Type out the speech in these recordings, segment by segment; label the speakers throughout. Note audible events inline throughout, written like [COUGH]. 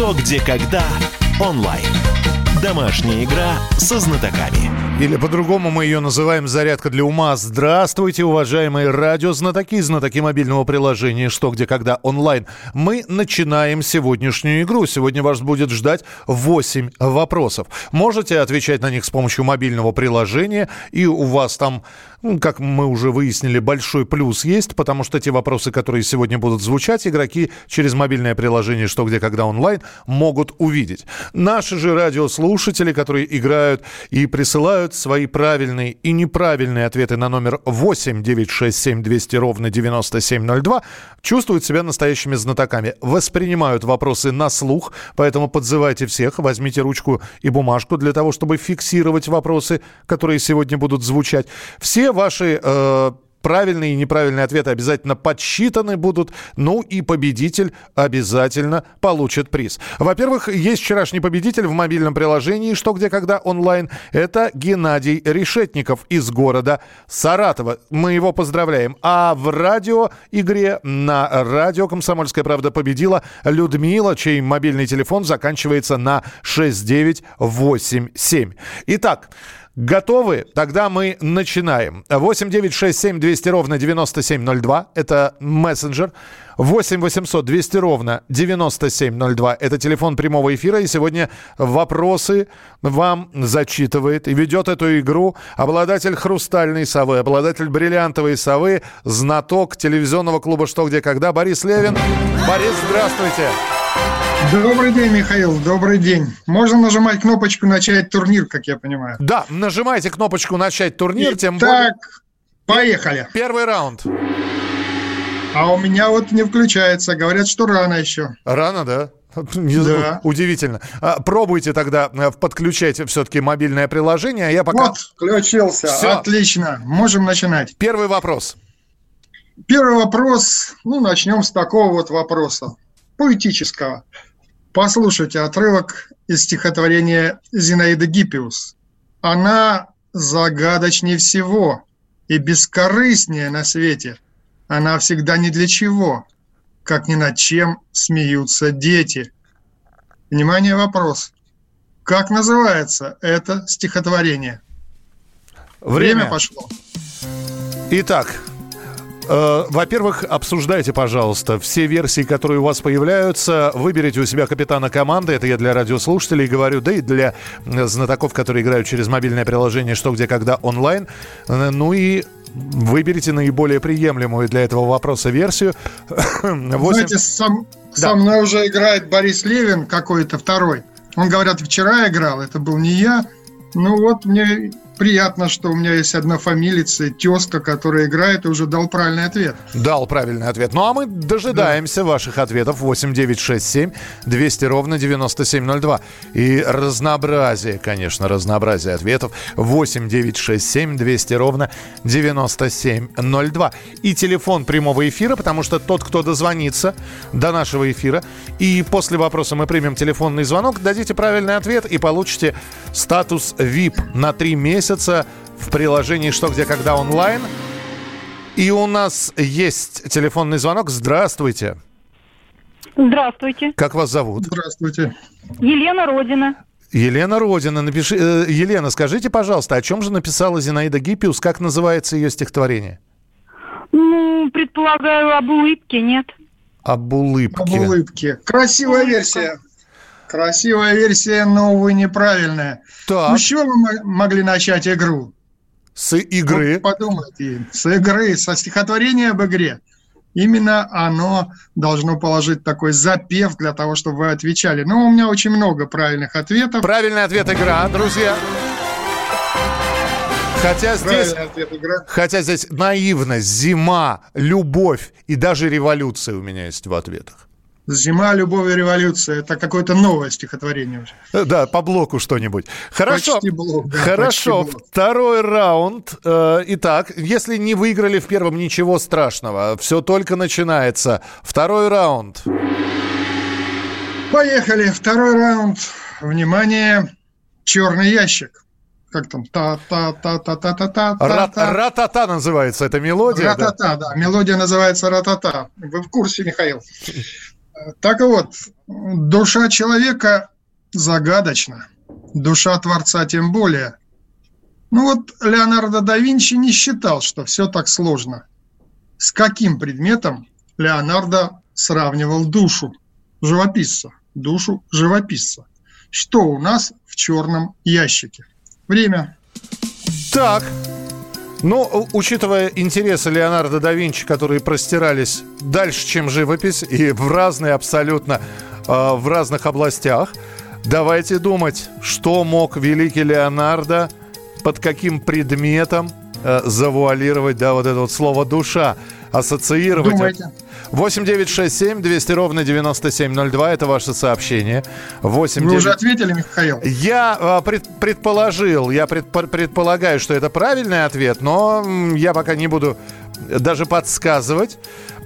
Speaker 1: «Что, где, когда» онлайн. Домашняя игра со знатоками.
Speaker 2: Или по-другому мы ее называем «Зарядка для ума». Здравствуйте, уважаемые радиознатоки знатоки мобильного приложения «Что, где, когда» онлайн. Мы начинаем сегодняшнюю игру. Сегодня вас будет ждать 8 вопросов. Можете отвечать на них с помощью мобильного приложения, и у вас там ну, как мы уже выяснили, большой плюс есть, потому что те вопросы, которые сегодня будут звучать, игроки через мобильное приложение «Что, где, когда» онлайн могут увидеть. Наши же радиослушатели, которые играют и присылают свои правильные и неправильные ответы на номер 8 967 200 ровно 9702, чувствуют себя настоящими знатоками. Воспринимают вопросы на слух, поэтому подзывайте всех, возьмите ручку и бумажку для того, чтобы фиксировать вопросы, которые сегодня будут звучать. Все ваши э, правильные и неправильные ответы обязательно подсчитаны будут. Ну и победитель обязательно получит приз. Во-первых, есть вчерашний победитель в мобильном приложении «Что, где, когда» онлайн. Это Геннадий Решетников из города Саратова. Мы его поздравляем. А в радиоигре на радио «Комсомольская правда» победила Людмила, чей мобильный телефон заканчивается на 6987. Итак, Готовы? Тогда мы начинаем. 8 9 6 7 200 ровно 9702. Это мессенджер. 8 800 200 ровно 9702. Это телефон прямого эфира. И сегодня вопросы вам зачитывает и ведет эту игру обладатель хрустальной совы, обладатель бриллиантовой совы, знаток телевизионного клуба «Что, где, когда» Борис Левин. Борис, здравствуйте.
Speaker 3: Добрый день, Михаил, добрый день. Можно нажимать кнопочку «Начать турнир», как я понимаю.
Speaker 2: Да, нажимайте кнопочку «Начать турнир»,
Speaker 3: тем более... Так, поехали.
Speaker 2: Первый раунд.
Speaker 3: А у меня вот не включается. Говорят, что рано еще.
Speaker 2: Рано, да? Да. Удивительно. А, пробуйте тогда э, подключать все-таки мобильное приложение. Я пока...
Speaker 3: Вот, включился. Все. Отлично. Можем начинать.
Speaker 2: Первый вопрос.
Speaker 3: Первый вопрос. Ну, начнем с такого вот вопроса. Поэтического. Послушайте отрывок из стихотворения Зинаиды Гиппиус. Она загадочнее всего и бескорыстнее на свете. Она всегда ни для чего, как ни над чем смеются дети. Внимание, вопрос. Как называется это стихотворение?
Speaker 2: Время, Время пошло. Итак, во-первых, обсуждайте, пожалуйста, все версии, которые у вас появляются. Выберите у себя капитана команды. Это я для радиослушателей говорю, да и для знатоков, которые играют через мобильное приложение «Что, где, когда» онлайн. Э, ну и выберите наиболее приемлемую для этого вопроса версию.
Speaker 3: 8... [COUGHS] Знаете, сам, да. со мной уже играет Борис Левин какой-то второй. Он, говорят, вчера играл, это был не я. Ну вот мне приятно, что у меня есть одна фамилица, тезка, которая играет и уже дал правильный ответ.
Speaker 2: Дал правильный ответ. Ну а мы дожидаемся да. ваших ответов 8967 200 ровно 9702. И разнообразие, конечно, разнообразие ответов 8967 200 ровно 9702. И телефон прямого эфира, потому что тот, кто дозвонится до нашего эфира, и после вопроса мы примем телефонный звонок, дадите правильный ответ и получите статус VIP на три месяца месяца в приложении «Что, где, когда» онлайн. И у нас есть телефонный звонок. Здравствуйте.
Speaker 4: Здравствуйте.
Speaker 2: Как вас зовут?
Speaker 3: Здравствуйте.
Speaker 4: Елена Родина.
Speaker 2: Елена Родина, напиши... Э, Елена, скажите, пожалуйста, о чем же написала Зинаида Гиппиус? Как называется ее стихотворение?
Speaker 4: Ну, предполагаю, об улыбке, нет?
Speaker 2: Об улыбке. Об
Speaker 3: улыбке. Красивая Улыбка. версия. Красивая версия, но, увы, неправильная. Так. Ну, с чего мы могли начать игру?
Speaker 2: С игры?
Speaker 3: Вот подумайте, с игры, со стихотворения об игре. Именно оно должно положить такой запев для того, чтобы вы отвечали. Но у меня очень много правильных ответов.
Speaker 2: Правильный ответ игра, друзья. Хотя здесь, хотя здесь наивность, зима, любовь и даже революция у меня есть в ответах.
Speaker 3: Зима, любовь и революция. Это какое-то новое стихотворение уже.
Speaker 2: Э, да, по блоку что-нибудь. Хорошо.
Speaker 3: Почти блок, да,
Speaker 2: Хорошо. Почти блок. Второй раунд. Э, итак, если не выиграли в первом, ничего страшного. Все только начинается. Второй раунд.
Speaker 3: Поехали. Второй раунд. Внимание. Черный ящик как там, та-та-та-та-та-та-та.
Speaker 2: Ратата называется эта мелодия.
Speaker 3: Ратата, да? да. Мелодия называется ратата. Вы в курсе, Михаил? Так вот, душа человека загадочна, душа Творца тем более. Ну вот Леонардо да Винчи не считал, что все так сложно. С каким предметом Леонардо сравнивал душу живописца? Душу живописца. Что у нас в черном ящике? Время.
Speaker 2: Так, ну, учитывая интересы Леонардо да Винчи, которые простирались дальше, чем живопись, и в разные абсолютно, э, в разных областях, давайте думать, что мог великий Леонардо, под каким предметом э, завуалировать, да, вот это вот слово «душа», ассоциировать.
Speaker 3: Думайте.
Speaker 2: 8 9 6 7 200 ровно 9702. Это ваше сообщение. 8
Speaker 3: Вы уже ответили, Михаил?
Speaker 2: Я э, пред, предположил, я пред, предполагаю, что это правильный ответ, но я пока не буду даже подсказывать.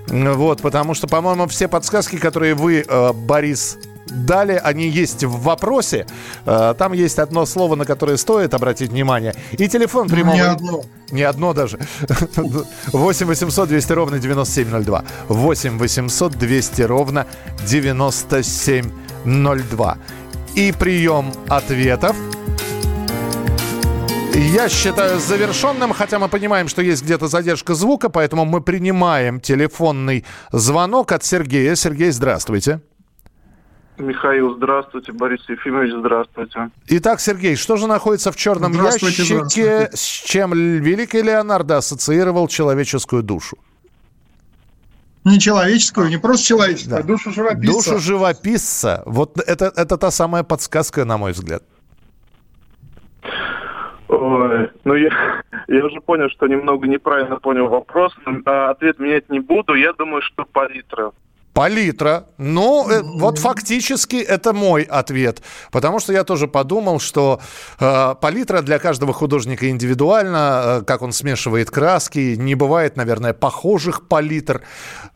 Speaker 2: Вот, потому что, по-моему, все подсказки, которые вы, э, Борис, дали, они есть в вопросе. Э, там есть одно слово, на которое стоит обратить внимание. И телефон прямого...
Speaker 3: Не одно.
Speaker 2: Не одно даже. 8 800 200 ровно 9702. 8 800 200 ровно 9702. И прием ответов я считаю завершенным, хотя мы понимаем, что есть где-то задержка звука, поэтому мы принимаем телефонный звонок от Сергея. Сергей, здравствуйте.
Speaker 5: Михаил, здравствуйте. Борис Ефимович, здравствуйте.
Speaker 2: Итак, Сергей, что же находится в черном
Speaker 3: Здравствуйте,
Speaker 2: ящике,
Speaker 3: здравствуйте.
Speaker 2: с чем великий Леонардо ассоциировал человеческую душу?
Speaker 3: Не человеческую, не просто человеческую,
Speaker 2: Да.
Speaker 3: а душу живописца.
Speaker 2: Душу живописца. Вот это, это та самая подсказка, на мой взгляд.
Speaker 5: Ой, ну я, я уже понял, что немного неправильно понял вопрос. А ответ менять не буду. Я думаю, что палитра.
Speaker 2: Палитра. Ну, э, вот фактически это мой ответ. Потому что я тоже подумал, что э, палитра для каждого художника индивидуально, э, как он смешивает краски. Не бывает, наверное, похожих палитр.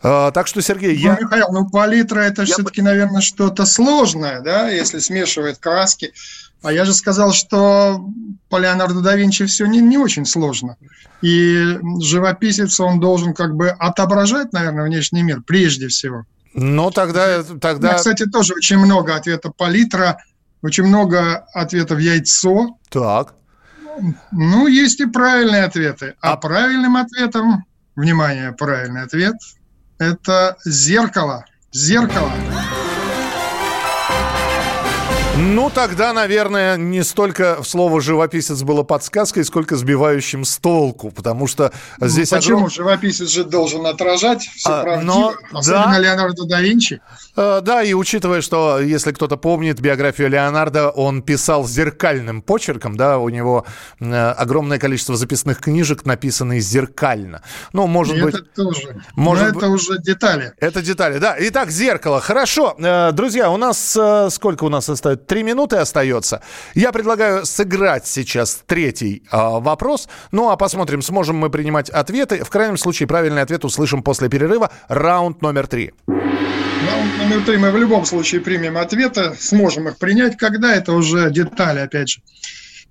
Speaker 2: Э, так что, Сергей,
Speaker 3: Ну,
Speaker 2: я...
Speaker 3: Михаил, ну палитра это
Speaker 5: Я
Speaker 3: все-таки, наверное, что-то сложное, да, если смешивает краски. А я же сказал, что по Леонардо да Винчи все не, не очень сложно. И живописец, он должен как бы отображать, наверное, внешний мир прежде всего.
Speaker 2: Ну, тогда...
Speaker 3: У меня,
Speaker 2: тогда...
Speaker 3: кстати, тоже очень много ответов палитра, очень много ответов яйцо.
Speaker 2: Так.
Speaker 3: Ну, есть и правильные ответы. А,
Speaker 2: А-
Speaker 3: правильным ответом, внимание, правильный ответ, это зеркало. Зеркало.
Speaker 2: Ну, тогда, наверное, не столько слово «живописец» было подсказкой, сколько сбивающим с толку, потому что здесь...
Speaker 3: Ну, Почему?
Speaker 2: огром-
Speaker 3: Живописец же должен отражать все
Speaker 2: А,
Speaker 3: правдиво.
Speaker 2: но-
Speaker 3: Особенно
Speaker 2: да.
Speaker 3: Леонардо да Винчи.
Speaker 2: Э, Да, и учитывая, что, если кто-то помнит биографию Леонардо, он писал зеркальным почерком, да, у него э, огромное количество записных книжек, написанные зеркально. Ну, может
Speaker 3: И
Speaker 2: быть...
Speaker 3: это тоже.
Speaker 2: может
Speaker 3: Но это уже детали.
Speaker 2: Это детали, да. Итак, зеркало. Хорошо. Э, Друзья, у нас э, сколько у нас остается? Три минуты остается. Я предлагаю сыграть сейчас третий э, вопрос. Ну, а посмотрим, сможем мы принимать ответы. В крайнем случае, правильный ответ услышим после перерыва. Раунд номер три.
Speaker 3: Раунд номер три мы в любом случае примем ответы, сможем их принять, когда это уже детали, опять же.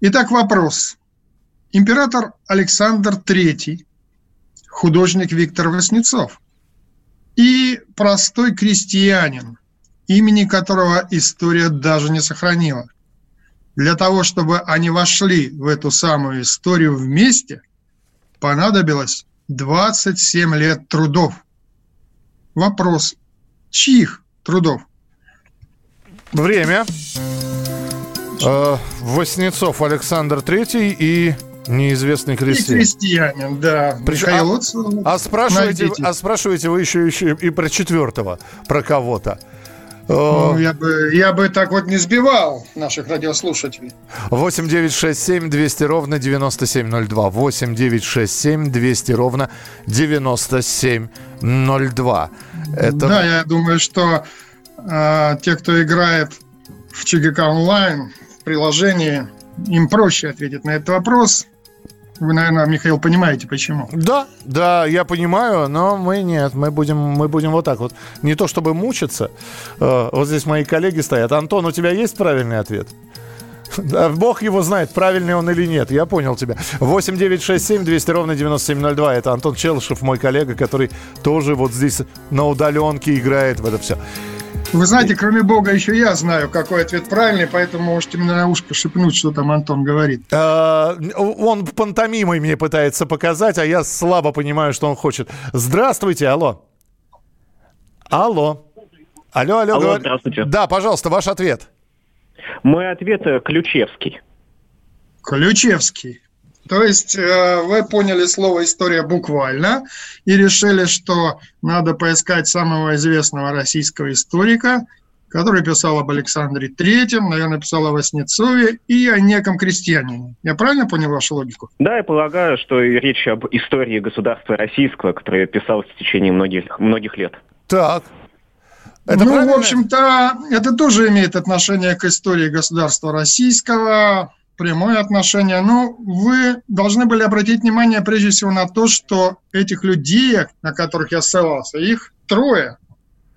Speaker 3: Итак, вопрос. Император Александр III, художник Виктор Васнецов и простой крестьянин, имени которого история даже не сохранила. Для того, чтобы они вошли в эту самую историю вместе, понадобилось 27 лет трудов. Вопрос, чьих трудов?
Speaker 2: Время. Э, Воснецов Александр Третий и неизвестный
Speaker 3: И
Speaker 2: крестьянин.
Speaker 3: крестьянин, да. Михаил,
Speaker 2: а- А спрашиваете,
Speaker 3: найдите.
Speaker 2: а спрашиваете вы еще, еще и про четвертого, про кого-то.
Speaker 3: Ну, я, бы, я бы так вот не сбивал наших радиослушателей.
Speaker 2: 8 9 6 7 200 ровно 9702. 8 9 6 7 200 ровно 9702. Это...
Speaker 3: Да, я думаю, что э, те, кто играет в ЧГК онлайн, в приложении, им проще ответить на этот вопрос. Вы, наверное, Михаил, понимаете, почему.
Speaker 2: Да, да, я понимаю, но мы нет, мы будем, мы будем вот так вот. Не то чтобы мучиться. Э, вот здесь мои коллеги стоят. Антон, у тебя есть правильный ответ? Да, Бог его знает, правильный он или нет. Я понял тебя. 8 9 6 7 200 ровно 9702. Это Антон Челышев, мой коллега, который тоже вот здесь на удаленке играет в это все.
Speaker 3: Вы знаете, кроме Бога еще я знаю, какой ответ правильный, поэтому можете мне на ушко шепнуть, что там Антон говорит.
Speaker 2: А, он пантомимой мне пытается показать, а я слабо понимаю, что он хочет. Здравствуйте, алло. Алло. Алло, алло.
Speaker 6: Алло, говор... здравствуйте.
Speaker 2: Да, пожалуйста, ваш ответ.
Speaker 6: Мой ответ э, Ключевский.
Speaker 3: Ключевский. То есть э, вы поняли слово «история» буквально и решили, что надо поискать самого известного российского историка, который писал об Александре Третьем, наверное, писал о Васнецове и о неком крестьянине. Я правильно понял вашу логику?
Speaker 6: Да, я полагаю, что речь об истории государства российского, которое писалось в течение многих, многих лет.
Speaker 2: Так.
Speaker 3: Это ну, правильно? в общем-то, это тоже имеет отношение к истории государства российского прямое отношение. Но вы должны были обратить внимание прежде всего на то, что этих людей, на которых я ссылался, их трое.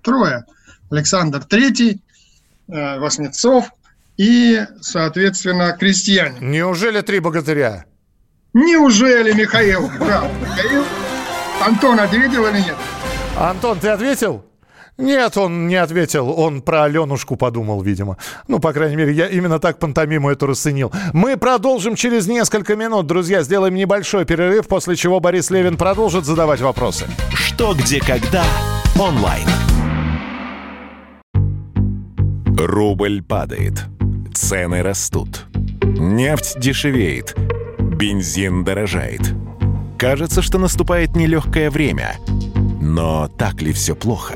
Speaker 3: Трое. Александр Третий, э, Васнецов и, соответственно, крестьяне.
Speaker 2: Неужели три богатыря?
Speaker 3: Неужели, Михаил? Михаил. Антон ответил или нет?
Speaker 2: Антон, ты ответил? Нет, он не ответил. Он про Аленушку подумал, видимо. Ну, по крайней мере, я именно так пантомиму эту расценил. Мы продолжим через несколько минут, друзья. Сделаем небольшой перерыв, после чего Борис Левин продолжит задавать вопросы.
Speaker 1: Что, где, когда онлайн. Рубль падает. Цены растут. Нефть дешевеет. Бензин дорожает. Кажется, что наступает нелегкое время. Но так ли все плохо?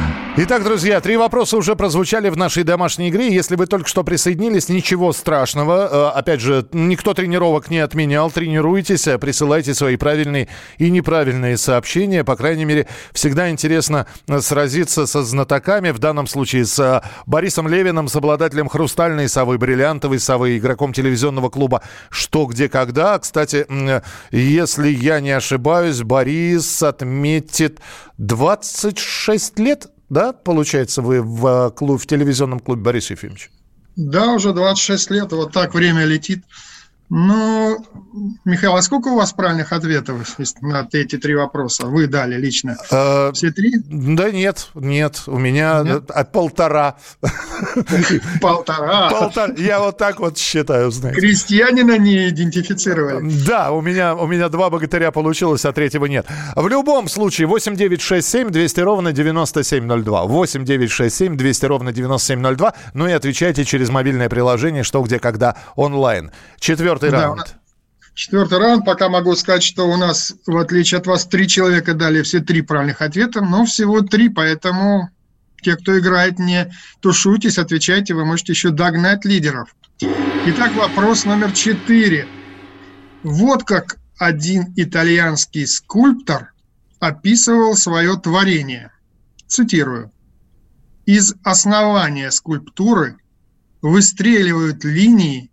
Speaker 2: Итак, друзья, три вопроса уже прозвучали в нашей домашней игре. Если вы только что присоединились, ничего страшного. Э, опять же, никто тренировок не отменял. Тренируйтесь, э, присылайте свои правильные и неправильные сообщения. По крайней мере, всегда интересно э, сразиться со знатоками. В данном случае с Борисом Левиным, с обладателем «Хрустальной совы», «Бриллиантовой совы», игроком телевизионного клуба «Что, где, когда». Кстати, если я не ошибаюсь, Борис отметит 26 лет да, получается, вы в, э, клуб, в телевизионном клубе Борис Ефимович?
Speaker 3: Да, уже 26 лет, вот так время летит. Ну, Михаил, а сколько у вас правильных ответов на эти три вопроса? Вы дали лично.
Speaker 2: Э, Все три? Да нет, нет. У меня нет? от полтора.
Speaker 3: Полтора?
Speaker 2: Полтора. Я вот так вот считаю, знаете.
Speaker 3: Крестьянина не идентифицировали.
Speaker 2: Да, у меня, у меня два богатыря получилось, а третьего нет. В любом случае, 8967 200 ровно 9702. 8967 200 ровно 9702. Ну и отвечайте через мобильное приложение «Что, где, когда» онлайн. Четвертый Четвертый да, раунд.
Speaker 3: Четвертый раунд. Пока могу сказать, что у нас, в отличие от вас, три человека дали все три правильных ответа, но всего три, поэтому те, кто играет, не тушуйтесь, отвечайте, вы можете еще догнать лидеров. Итак, вопрос номер четыре. Вот как один итальянский скульптор описывал свое творение. Цитирую. Из основания скульптуры выстреливают линии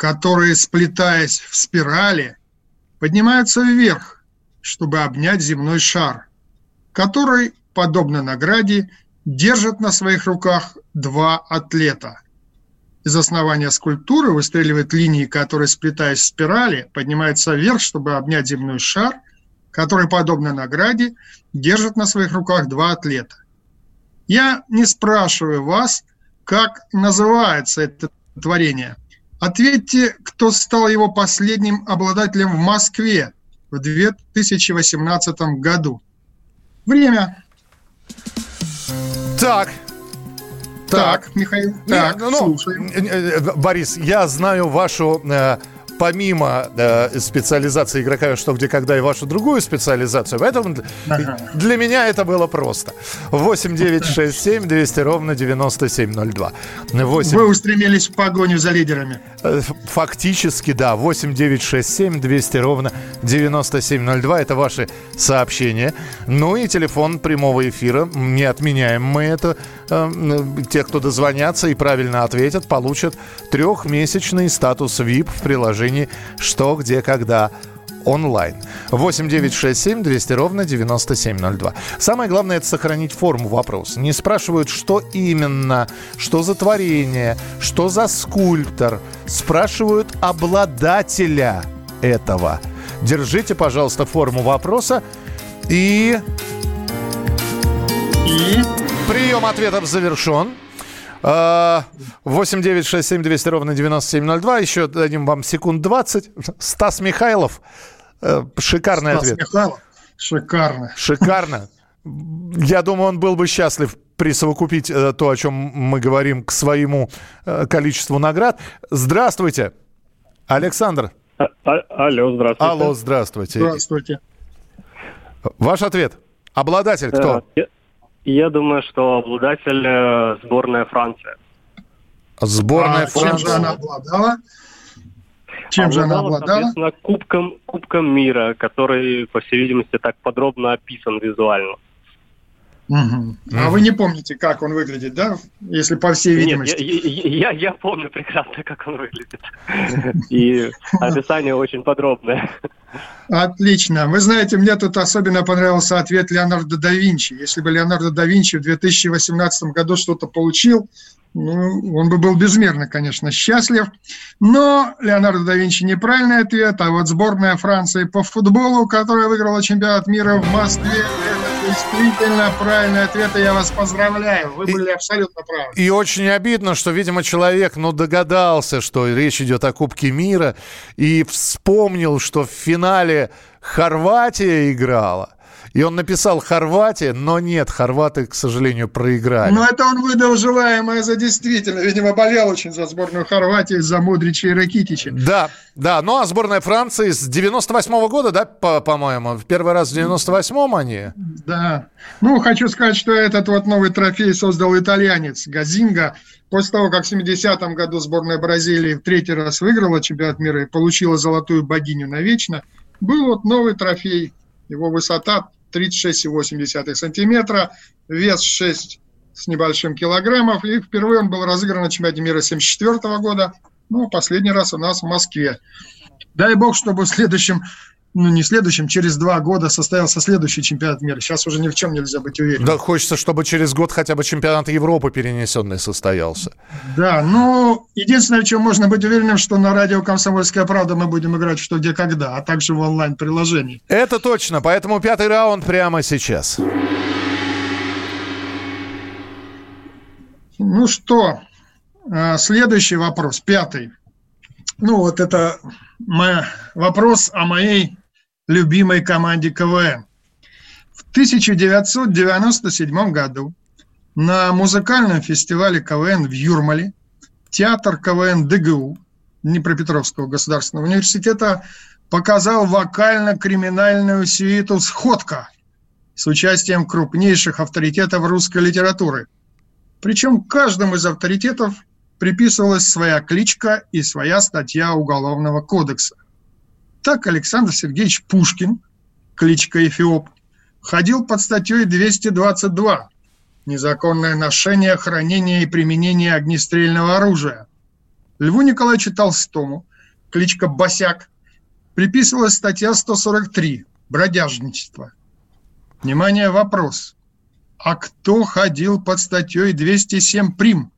Speaker 3: которые, сплетаясь в спирали, поднимаются вверх, чтобы обнять земной шар, который, подобно награде, держат на своих руках два атлета. Из основания скульптуры выстреливают линии, которые, сплетаясь в спирали, поднимаются вверх, чтобы обнять земной шар, который, подобно награде, держат на своих руках два атлета. Я не спрашиваю вас, как называется это творение – Ответьте, кто стал его последним обладателем в Москве в 2018 году. Время.
Speaker 2: Так.
Speaker 3: Так, так Михаил. Так,
Speaker 2: ну, слушаем. Э, э, Борис, я знаю вашу э, помимо э, специализации игрока «Что, где, когда» и вашу другую специализацию. Поэтому ага. для меня это было просто. 8 9 6 7 200 ровно 9702. 8...
Speaker 3: Вы устремились в погоню за лидерами.
Speaker 2: Э, фактически, да. 8 9 6 7 200 ровно 9702. Это ваши сообщения. Ну и телефон прямого эфира. Не отменяем мы это. Те, кто дозвонятся и правильно ответят, получат трехмесячный статус VIP в приложении «Что, где, когда» онлайн. 8 9 6 7 200 ровно 9702. Самое главное это сохранить форму вопроса. Не спрашивают, что именно, что за творение, что за скульптор. Спрашивают обладателя этого. Держите, пожалуйста, форму вопроса и... И... Прием ответов завершен. 8 9 6 7 200 ровно 9702. Еще дадим вам секунд 20. Стас Михайлов. Э, шикарный Стас ответ. Михайлов.
Speaker 3: Шикарно.
Speaker 2: Шикарно. Я думаю, он был бы счастлив присовокупить э, то, о чем мы говорим, к своему э, количеству наград. Здравствуйте, Александр.
Speaker 7: А, а, алло, здравствуйте.
Speaker 2: Алло, здравствуйте.
Speaker 3: Здравствуйте.
Speaker 2: Ваш ответ. Обладатель кто?
Speaker 7: Я, я думаю, что обладатель э, сборная Франция.
Speaker 2: Сборная а Франция.
Speaker 3: Чем же она обладала? Чем же она обладала? Соответственно,
Speaker 7: кубком, кубком мира, который, по всей видимости, так подробно описан визуально.
Speaker 3: Угу. А вы не помните, как он выглядит, да? Если по всей видимости.
Speaker 7: Нет, я, я, я помню прекрасно, как он выглядит. [LAUGHS] И описание очень подробное.
Speaker 3: Отлично. Вы знаете, мне тут особенно понравился ответ Леонардо да Винчи. Если бы Леонардо да Винчи в 2018 году что-то получил, ну, он бы был безмерно, конечно, счастлив. Но Леонардо да Винчи неправильный ответ, а вот сборная Франции по футболу, которая выиграла чемпионат мира в Москве, это действительно правильный ответ, и я вас поздравляю. Вы и, были абсолютно правы.
Speaker 2: И очень обидно, что, видимо, человек, ну, догадался, что речь идет о Кубке мира, и вспомнил, что в финале Хорватия играла. И он написал Хорватия, но нет, хорваты, к сожалению, проиграли.
Speaker 3: Но это он выдал желаемое за действительно. Видимо, болел очень за сборную Хорватии, за Мудрича и Ракитича.
Speaker 2: Да, да. Ну, а сборная Франции с 98 -го года, да, по-моему? В первый раз в 98-м они?
Speaker 3: Да. Ну, хочу сказать, что этот вот новый трофей создал итальянец Газинга. После того, как в 70-м году сборная Бразилии в третий раз выиграла чемпионат мира и получила золотую богиню навечно, был вот новый трофей. Его высота 36,8 сантиметра, вес 6 с небольшим килограммов. И впервые он был разыгран на чемпионате мира 1974 года. Ну, последний раз у нас в Москве. Дай бог, чтобы в следующем ну, не следующем, через два года состоялся следующий чемпионат мира. Сейчас уже ни в чем нельзя быть уверенным.
Speaker 2: Да, хочется, чтобы через год хотя бы чемпионат Европы перенесенный состоялся.
Speaker 3: Да, ну, единственное, в чем можно быть уверенным, что на радио «Комсомольская правда» мы будем играть что, где, когда, а также в онлайн-приложении.
Speaker 2: Это точно, поэтому пятый раунд прямо сейчас.
Speaker 3: Ну что, а, следующий вопрос, пятый. Ну, вот это вопрос о моей любимой команде КВН. В 1997 году на музыкальном фестивале КВН в Юрмале театр КВН ДГУ Днепропетровского государственного университета показал вокально-криминальную сюиту «Сходка» с участием крупнейших авторитетов русской литературы. Причем каждому из авторитетов приписывалась своя кличка и своя статья Уголовного кодекса. Так Александр Сергеевич Пушкин, кличка Эфиоп, ходил под статьей 222 «Незаконное ношение, хранение и применение огнестрельного оружия». Льву Николаевичу Толстому, кличка Босяк, приписывалась статья 143 «Бродяжничество». Внимание, вопрос. А кто ходил под статьей 207 прим?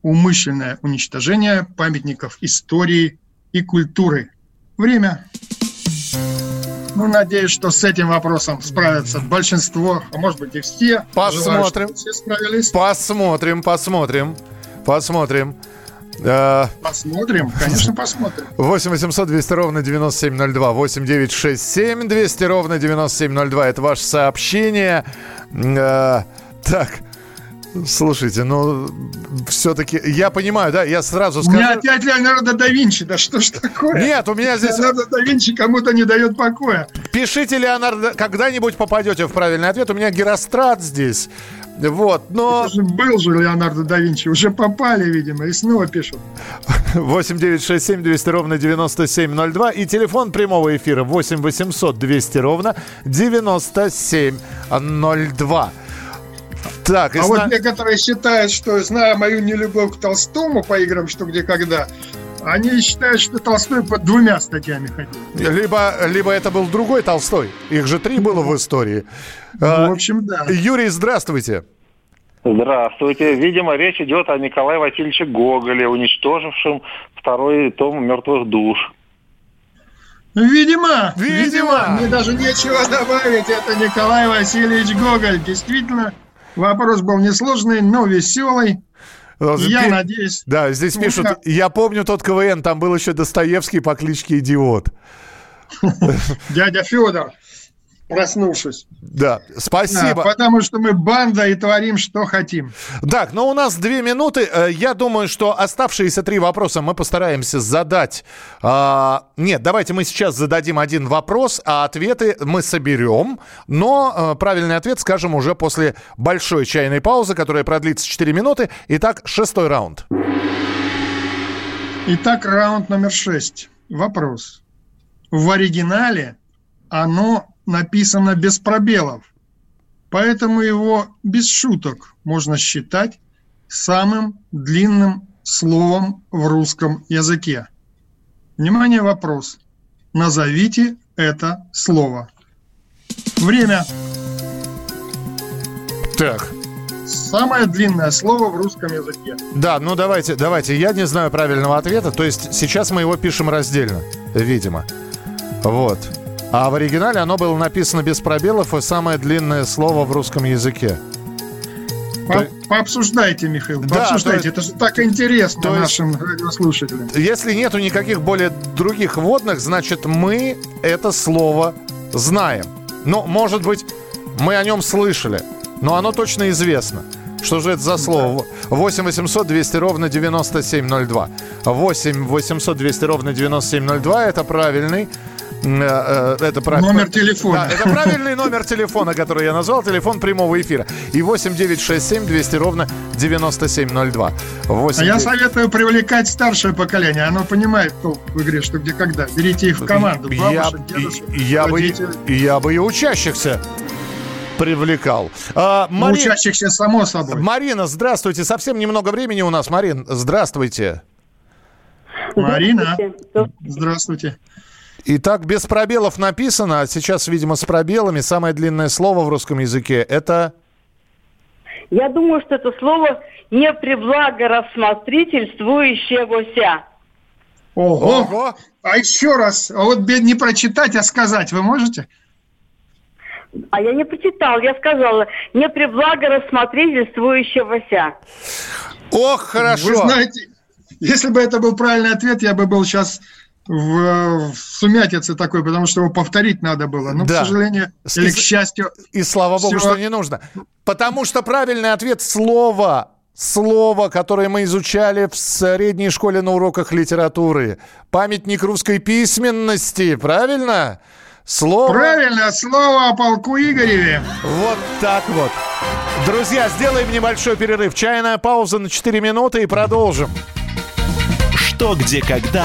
Speaker 3: Умышленное уничтожение памятников истории и культуры – время. Ну, надеюсь, что с этим вопросом справятся большинство, а может быть и все.
Speaker 2: Посмотрим.
Speaker 3: Желаю, все справились.
Speaker 2: Посмотрим, посмотрим, посмотрим.
Speaker 3: Посмотрим, конечно, посмотрим.
Speaker 2: 8 800 200 ровно 9702. 8 9 6 7 200 ровно 9702. Это ваше сообщение. Так, Слушайте, ну, все-таки, я понимаю, да, я сразу скажу... У
Speaker 3: меня опять Леонардо да Винчи, да что ж такое?
Speaker 2: Нет, у меня здесь...
Speaker 3: Леонардо да Винчи кому-то не дает покоя.
Speaker 2: Пишите, Леонардо, когда-нибудь попадете в правильный ответ. У меня Герострат здесь. Вот, но...
Speaker 3: Же был же Леонардо да Винчи, уже попали, видимо, и снова пишут.
Speaker 2: 8 9 6 7 200 ровно 9702 и телефон прямого эфира 8 800 200 ровно 9702.
Speaker 3: Так, а вот некоторые считают, что, зная мою нелюбовь к Толстому по играм «Что, где, когда», они считают, что Толстой под двумя статьями ходил.
Speaker 2: Либо, либо это был другой Толстой. Их же три было в истории.
Speaker 3: Ну, в общем, да.
Speaker 2: Юрий, здравствуйте.
Speaker 8: Здравствуйте. Видимо, речь идет о Николае Васильевиче Гоголе, уничтожившем второй том «Мертвых душ».
Speaker 3: Видимо, видимо, видимо, мне даже нечего добавить. Это Николай Васильевич Гоголь. Действительно, вопрос был несложный, но веселый. Я надеюсь.
Speaker 2: Да, здесь пишут, я помню тот КВН, там был еще Достоевский по кличке Идиот. [LAUGHS]
Speaker 3: Дядя Федор проснувшись.
Speaker 2: Да, спасибо. Да,
Speaker 3: потому что мы банда и творим, что хотим.
Speaker 2: Так, но у нас две минуты. Э, я думаю, что оставшиеся три вопроса мы постараемся задать. А, нет, давайте мы сейчас зададим один вопрос, а ответы мы соберем. Но а, правильный ответ скажем уже после большой чайной паузы, которая продлится 4 минуты. Итак, шестой раунд.
Speaker 3: Итак, раунд номер шесть. Вопрос. В оригинале оно написано без пробелов, поэтому его без шуток можно считать самым длинным словом в русском языке. Внимание, вопрос. Назовите это слово. Время.
Speaker 2: Так.
Speaker 3: Самое длинное слово в русском языке.
Speaker 2: Да, ну давайте, давайте. Я не знаю правильного ответа. То есть сейчас мы его пишем раздельно, видимо. Вот. А в оригинале оно было написано без пробелов и самое длинное слово в русском языке.
Speaker 3: По, пообсуждайте, Михаил, да, пообсуждайте. Это же так интересно то нашим есть, радиослушателям.
Speaker 2: Если нету никаких более других водных, значит, мы это слово знаем. Ну, может быть, мы о нем слышали, но оно точно известно. Что же это за слово? 8 800 200 ровно 9702. 8 800 200 ровно 9702 – это правильный
Speaker 3: это прав... Номер телефона.
Speaker 2: Да, это правильный номер телефона, который я назвал, телефон прямого эфира. И 8 9 6 7 200 ровно 9702. 8,
Speaker 3: а я советую привлекать старшее поколение. Оно понимает толк в игре, что где когда. Берите их в команду. Бабушек,
Speaker 2: я, дедушек, я, бы, я бы и учащихся привлекал.
Speaker 3: А, Мари... Учащихся, само собой.
Speaker 2: Марина, здравствуйте. Совсем немного времени у нас. Марин, здравствуйте.
Speaker 3: Марина, здравствуйте.
Speaker 2: Итак, без пробелов написано, а сейчас, видимо, с пробелами. Самое длинное слово в русском языке – это...
Speaker 9: Я думаю, что это слово не приблаго рассмотрительствующегося.
Speaker 3: Ого! Ого! А еще раз, а вот не прочитать, а сказать вы можете?
Speaker 9: А я не прочитал, я сказала, не приблаго рассмотрительствующегося.
Speaker 2: Ох, хорошо. Вы
Speaker 3: знаете, если бы это был правильный ответ, я бы был сейчас в, в сумятице такой, потому что его повторить надо было. Но, да. к сожалению, или к счастью...
Speaker 2: И слава богу, все... что не нужно. Потому что правильный ответ – слово. Слово, которое мы изучали в средней школе на уроках литературы. Памятник русской письменности, правильно?
Speaker 3: Слово... Правильно, слово о полку Игореве.
Speaker 2: Вот так вот. Друзья, сделаем небольшой перерыв. Чайная пауза на 4 минуты и продолжим.
Speaker 1: Что, где, когда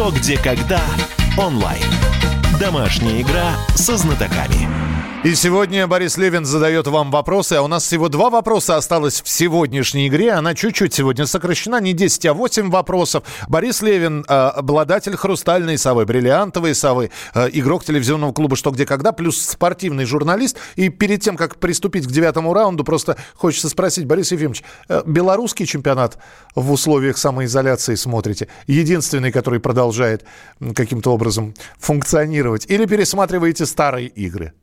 Speaker 1: «Что, где, когда» онлайн. Домашняя игра со знатоками.
Speaker 2: И сегодня Борис Левин задает вам вопросы, а у нас всего два вопроса осталось в сегодняшней игре. Она чуть-чуть сегодня сокращена, не 10, а 8 вопросов. Борис Левин, э, обладатель хрустальной совы, бриллиантовой совы, э, игрок телевизионного клуба «Что, где, когда», плюс спортивный журналист. И перед тем, как приступить к девятому раунду, просто хочется спросить, Борис Ефимович, э, белорусский чемпионат в условиях самоизоляции смотрите? Единственный, который продолжает каким-то образом функционировать? Или пересматриваете старые игры?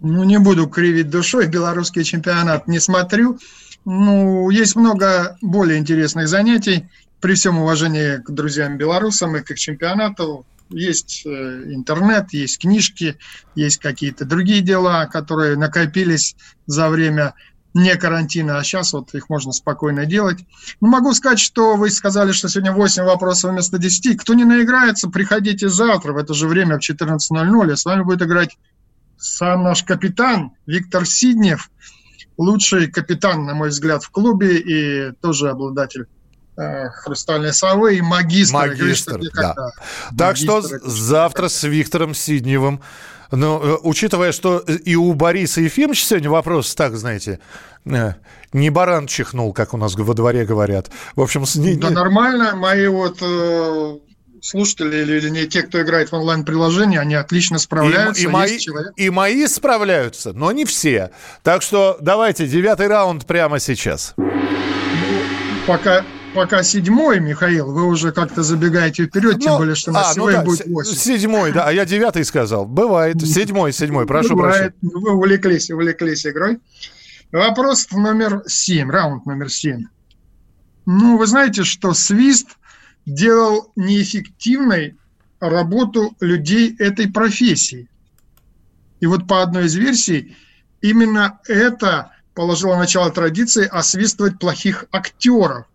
Speaker 3: Ну, не буду кривить душой, белорусский чемпионат не смотрю. Ну, есть много более интересных занятий. При всем уважении к друзьям-белорусам и к чемпионату есть э, интернет, есть книжки, есть какие-то другие дела, которые накопились за время не карантина, а сейчас вот их можно спокойно делать. Ну, могу сказать, что вы сказали, что сегодня 8 вопросов вместо 10. Кто не наиграется, приходите завтра в это же время в 14.00. И с вами будет играть сам наш капитан Виктор Сиднев, лучший капитан, на мой взгляд, в клубе и тоже обладатель э, хрустальной совы и магистр.
Speaker 2: Магистр, да. Так что завтра с Виктором Сидневым но э, учитывая, что и у Бориса Ефимовича сегодня вопрос, так, знаете, э, не баран чихнул, как у нас во дворе говорят. В общем, с...
Speaker 3: Да нормально, мои вот э, слушатели или, или не те, кто играет в онлайн-приложении, они отлично справляются.
Speaker 2: И, и, мои, и мои справляются, но не все. Так что давайте девятый раунд прямо сейчас. Ну,
Speaker 3: пока пока седьмой, Михаил, вы уже как-то забегаете вперед, тем ну, более, что на а, сегодня ну да, будет восемь.
Speaker 2: Седьмой, да, а я девятый сказал. Бывает. Седьмой, седьмой, прошу Бывает.
Speaker 3: прощения. Вы увлеклись, увлеклись игрой. Вопрос номер семь, раунд номер семь. Ну, вы знаете, что свист делал неэффективной работу людей этой профессии. И вот по одной из версий, именно это положило начало традиции освистывать плохих актеров.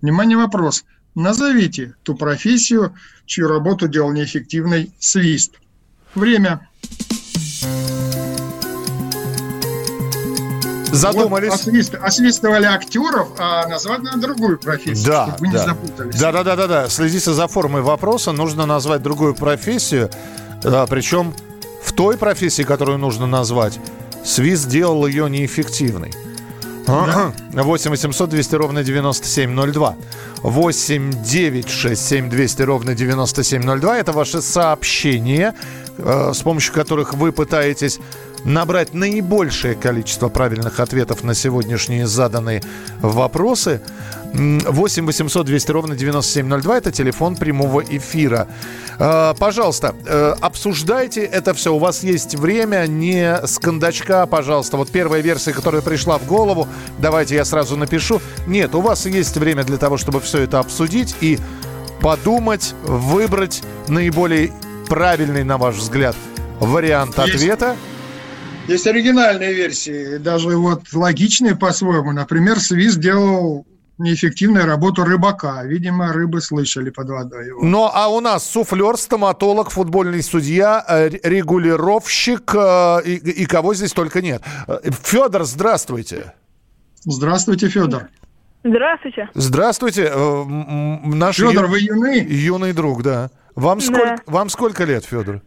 Speaker 3: Внимание, вопрос. Назовите ту профессию, чью работу делал неэффективный свист. Время.
Speaker 2: Задумались. Вот
Speaker 3: освист, освистывали актеров, а назвать надо другую профессию,
Speaker 2: да, чтобы вы да. не запутались. Да, да, да, да, да. Следите за формой вопроса. Нужно назвать другую профессию. Да, причем в той профессии, которую нужно назвать, свист сделал ее неэффективной. Да? 8 800 200 ровно 9702. 8 9 6 7 200 ровно 9702. Это ваши сообщения, э, с помощью которых вы пытаетесь набрать наибольшее количество правильных ответов на сегодняшние заданные вопросы. 8 800 200 ровно 9702 – это телефон прямого эфира. А, пожалуйста, э, обсуждайте это все. У вас есть время, не с кондачка, пожалуйста. Вот первая версия, которая пришла в голову, давайте я сразу напишу. Нет, у вас есть время для того, чтобы все это обсудить и подумать, выбрать наиболее правильный, на ваш взгляд, вариант есть. ответа.
Speaker 3: Есть оригинальные версии, даже вот логичные по-своему. Например, Свиз делал неэффективную работу рыбака. Видимо, рыбы слышали под водой его.
Speaker 2: Ну, а у нас суфлер, стоматолог, футбольный судья, э, регулировщик э, и, и кого здесь только нет. Федор, здравствуйте.
Speaker 3: Здравствуйте, Федор.
Speaker 4: Здравствуйте.
Speaker 2: Здравствуйте. Э, наш
Speaker 3: Федор, ю... вы юный?
Speaker 2: Юный друг, да. Вам, да. Сколько, вам сколько лет, Федор?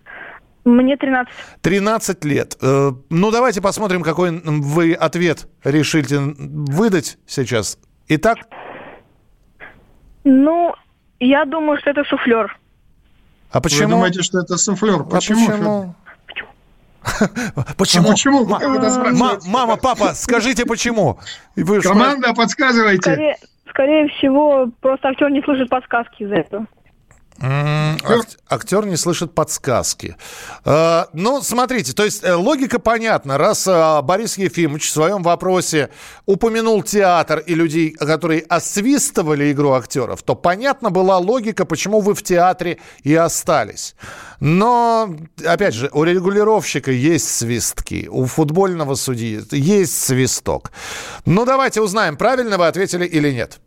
Speaker 4: Мне 13.
Speaker 2: 13 лет. Э, ну, давайте посмотрим, какой вы ответ решите выдать сейчас. Итак?
Speaker 4: Ну, я думаю, что это суфлер.
Speaker 2: А почему? Вы
Speaker 3: думаете, что это суфлер? [LAUGHS] Почему?
Speaker 2: А почему? Почему? А почему? М- мама, папа, скажите почему.
Speaker 3: Вы Команда, подсказывайте.
Speaker 4: Скорее, скорее всего, просто актер не слышит подсказки из-за этого.
Speaker 2: Актер не слышит подсказки. А, ну, смотрите, то есть э, логика понятна. Раз а, Борис Ефимович в своем вопросе упомянул театр и людей, которые освистывали игру актеров, то понятна была логика, почему вы в театре и остались. Но, опять же, у регулировщика есть свистки, у футбольного судьи есть свисток. Ну, давайте узнаем, правильно вы ответили или нет.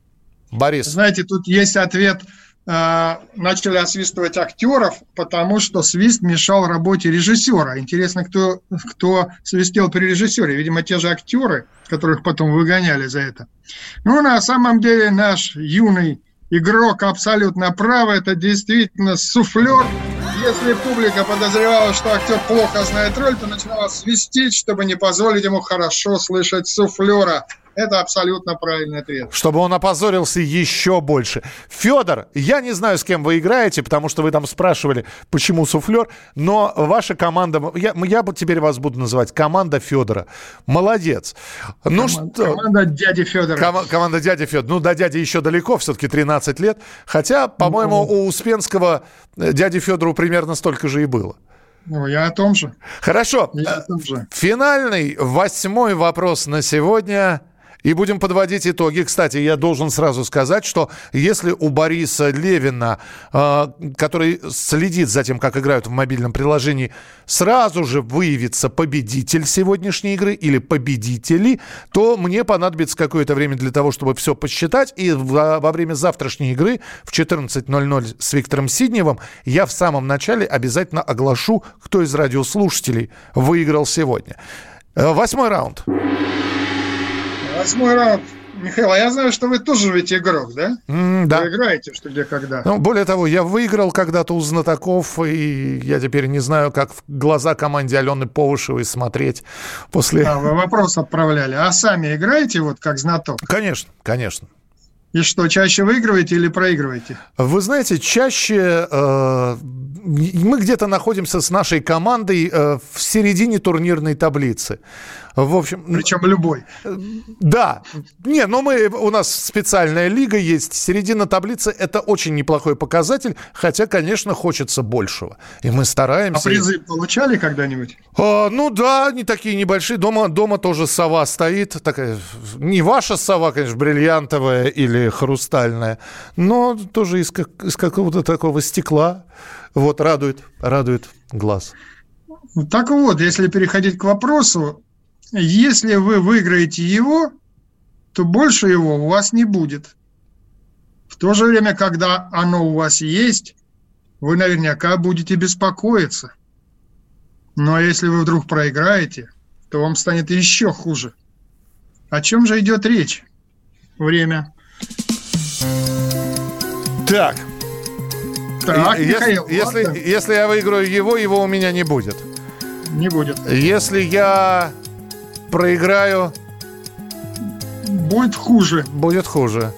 Speaker 2: Борис.
Speaker 3: Знаете, тут есть ответ – Э, начали освистывать актеров, потому что свист мешал работе режиссера. Интересно, кто, кто свистел при режиссере. Видимо, те же актеры, которых потом выгоняли за это. Ну, на самом деле, наш юный игрок абсолютно прав. Это действительно суфлер. Если публика подозревала, что актер плохо знает роль, то начинала свистеть, чтобы не позволить ему хорошо слышать суфлера. Это абсолютно правильный ответ.
Speaker 2: Чтобы он опозорился еще больше. Федор, я не знаю, с кем вы играете, потому что вы там спрашивали, почему суфлер, но ваша команда, я, я теперь вас буду называть команда Федора. Молодец.
Speaker 3: Ну команда, что? Команда дяди Федора.
Speaker 2: Ком, команда дяди Федора. Ну, до дяди еще далеко, все-таки 13 лет. Хотя, по-моему, ну, у Успенского э, дяди Федору примерно столько же и было.
Speaker 3: Ну, я о том же.
Speaker 2: Хорошо. Я о том же. Финальный восьмой вопрос на сегодня – И будем подводить итоги. Кстати, я должен сразу сказать, что если у Бориса Левина, э, который следит за тем, как играют в мобильном приложении, сразу же выявится победитель сегодняшней игры или победители, то мне понадобится какое-то время для того, чтобы все посчитать. И во, время завтрашней игры в 14.00 с Виктором Сидневым я в самом начале обязательно оглашу, кто из радиослушателей выиграл сегодня. Э, восьмой раунд.
Speaker 3: Восьмой раунд. Михаил, а я знаю, что вы тоже ведь игрок, да?
Speaker 2: Mm, да.
Speaker 3: Вы играете, что где когда.
Speaker 2: Ну, более того, я выиграл когда-то у знатоков, и я теперь не знаю, как в глаза команде Алены Повышевой смотреть после...
Speaker 3: А, вы вопрос отправляли. А сами играете вот как знаток?
Speaker 2: Конечно, конечно.
Speaker 3: И что, чаще выигрываете или проигрываете?
Speaker 2: Вы знаете, чаще э, мы где-то находимся с нашей командой э, в середине турнирной таблицы. В общем,
Speaker 3: Причем любой.
Speaker 2: Да. Не, но мы, у нас специальная лига есть. Середина таблицы – это очень неплохой показатель, хотя, конечно, хочется большего. И мы стараемся.
Speaker 3: А призы получали когда-нибудь?
Speaker 2: А, ну да, не такие небольшие. Дома, дома тоже сова стоит. Такая, не ваша сова, конечно, бриллиантовая или хрустальная, но тоже из, как, из какого-то такого стекла. Вот, радует, радует глаз.
Speaker 3: Так вот, если переходить к вопросу, если вы выиграете его, то больше его у вас не будет. В то же время, когда оно у вас есть, вы наверняка будете беспокоиться. Но если вы вдруг проиграете, то вам станет еще хуже. О чем же идет речь? Время.
Speaker 2: Так.
Speaker 3: Так,
Speaker 2: если,
Speaker 3: Михаил,
Speaker 2: если, если я выиграю его, его у меня не будет.
Speaker 3: Не будет.
Speaker 2: Если я проиграю...
Speaker 3: Будет хуже.
Speaker 2: Будет хуже.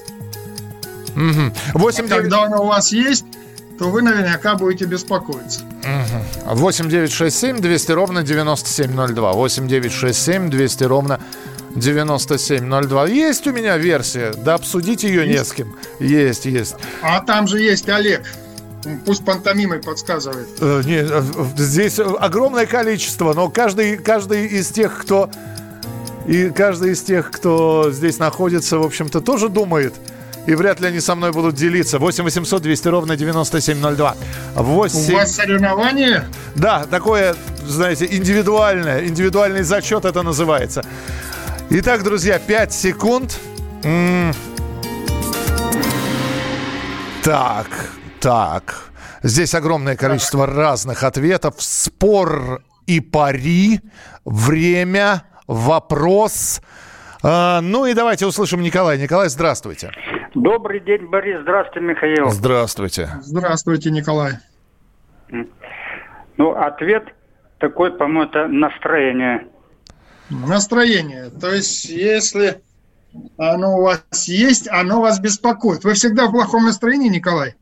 Speaker 2: Угу. 8,
Speaker 3: а когда оно у вас есть, то вы наверняка будете беспокоиться.
Speaker 2: Угу. 8 9 6 7 200 ровно 9702. 8 9 6 7 200 ровно 9702. Есть у меня версия, да обсудить ее есть? не с кем. Есть, есть.
Speaker 3: А там же есть Олег. Пусть пантомимой подсказывает.
Speaker 2: Э, не, э, здесь огромное количество, но каждый, каждый из тех, кто и каждый из тех, кто здесь находится, в общем-то, тоже думает. И вряд ли они со мной будут делиться. 8 800 200 ровно 9702. 8...
Speaker 3: У вас соревнование?
Speaker 2: Да, такое, знаете, индивидуальное. Индивидуальный зачет это называется. Итак, друзья, 5 секунд. М-м. Так, так. Здесь огромное количество разных ответов. Спор и пари. Время вопрос. А, ну и давайте услышим Николая. Николай, здравствуйте.
Speaker 10: Добрый день, Борис. Здравствуйте, Михаил.
Speaker 2: Здравствуйте.
Speaker 3: Здравствуйте, Николай.
Speaker 10: Ну, ответ такой, по-моему, это настроение.
Speaker 3: Настроение. То есть, если оно у вас есть, оно вас беспокоит. Вы всегда в плохом настроении, Николай?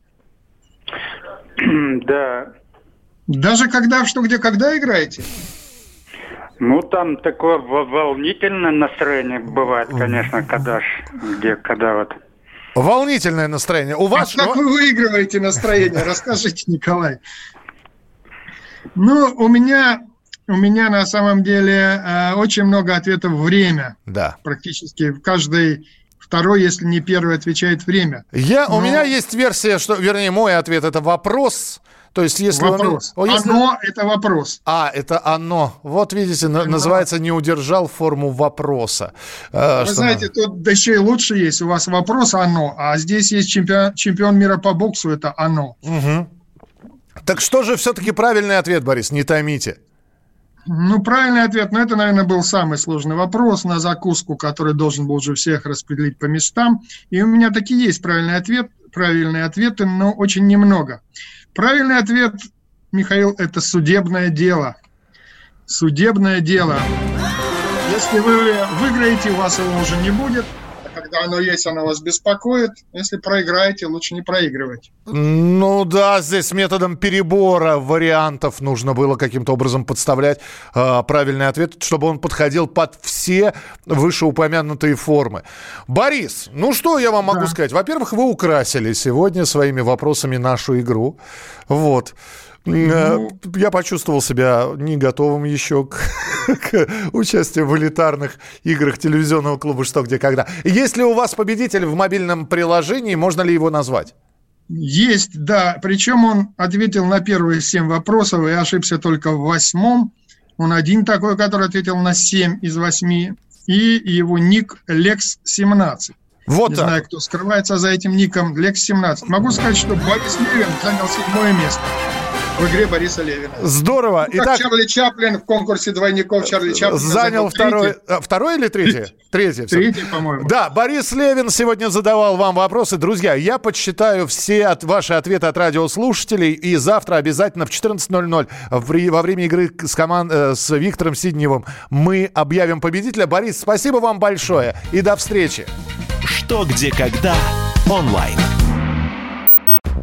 Speaker 3: [CLEARS THROAT]
Speaker 10: Да.
Speaker 3: Даже когда в что, где, когда играете?
Speaker 10: Ну, там такое волнительное настроение бывает, конечно, когда ж, где, когда вот.
Speaker 2: Волнительное настроение. У вас...
Speaker 3: А как вы выигрываете настроение? [LAUGHS] Расскажите, Николай. Ну, у меня, у меня на самом деле э, очень много ответов время.
Speaker 2: Да.
Speaker 3: Практически в каждой второй, если не первый, отвечает время.
Speaker 2: Я, Но... У меня есть версия, что, вернее, мой ответ это вопрос. То есть, если
Speaker 3: вопрос.
Speaker 2: Он,
Speaker 3: если... Оно – это вопрос.
Speaker 2: А, это оно. Вот, видите, оно. называется «не удержал форму вопроса».
Speaker 3: А, Вы что знаете, тут да еще и лучше есть. У вас вопрос «оно», а здесь есть чемпион, чемпион мира по боксу – это «оно».
Speaker 2: Угу. Так что же все-таки правильный ответ, Борис? Не томите.
Speaker 3: Ну, правильный ответ, но это, наверное, был самый сложный вопрос на закуску, который должен был уже всех распределить по местам. И у меня такие есть правильный ответ, правильные ответы, но очень немного. Правильный ответ, Михаил, это судебное дело. Судебное дело. Если вы выиграете, у вас его уже не будет – оно есть, оно вас беспокоит. Если проиграете, лучше не проигрывать.
Speaker 2: Ну да, здесь методом перебора вариантов нужно было каким-то образом подставлять э, правильный ответ, чтобы он подходил под все вышеупомянутые формы. Борис, ну что я вам могу да. сказать? Во-первых, вы украсили сегодня своими вопросами нашу игру. Вот. Ну... Я почувствовал себя не готовым еще к, [LAUGHS] к участию в элитарных играх телевизионного клуба «Что, где, когда». Есть ли у вас победитель в мобильном приложении? Можно ли его назвать?
Speaker 3: Есть, да. Причем он ответил на первые семь вопросов и ошибся только в восьмом. Он один такой, который ответил на семь из восьми. И его ник Lex17. Вот Не так. знаю, кто скрывается за этим ником Lex17. Могу сказать, что Борис Левин занял седьмое место в игре Бориса Левина.
Speaker 2: Здорово.
Speaker 3: Ну, Итак, Чарли Чаплин в конкурсе двойников Чарли Чаплина
Speaker 2: занял второй, третий. А, второй или третий? Третий.
Speaker 3: Третий, по-моему.
Speaker 2: Да, Борис Левин сегодня задавал вам вопросы. Друзья, я подсчитаю все от, ваши ответы от радиослушателей, и завтра обязательно в 14.00 во время игры с, команд, э, с Виктором Сидневым мы объявим победителя. Борис, спасибо вам большое и до встречи.
Speaker 1: Что, где, когда онлайн.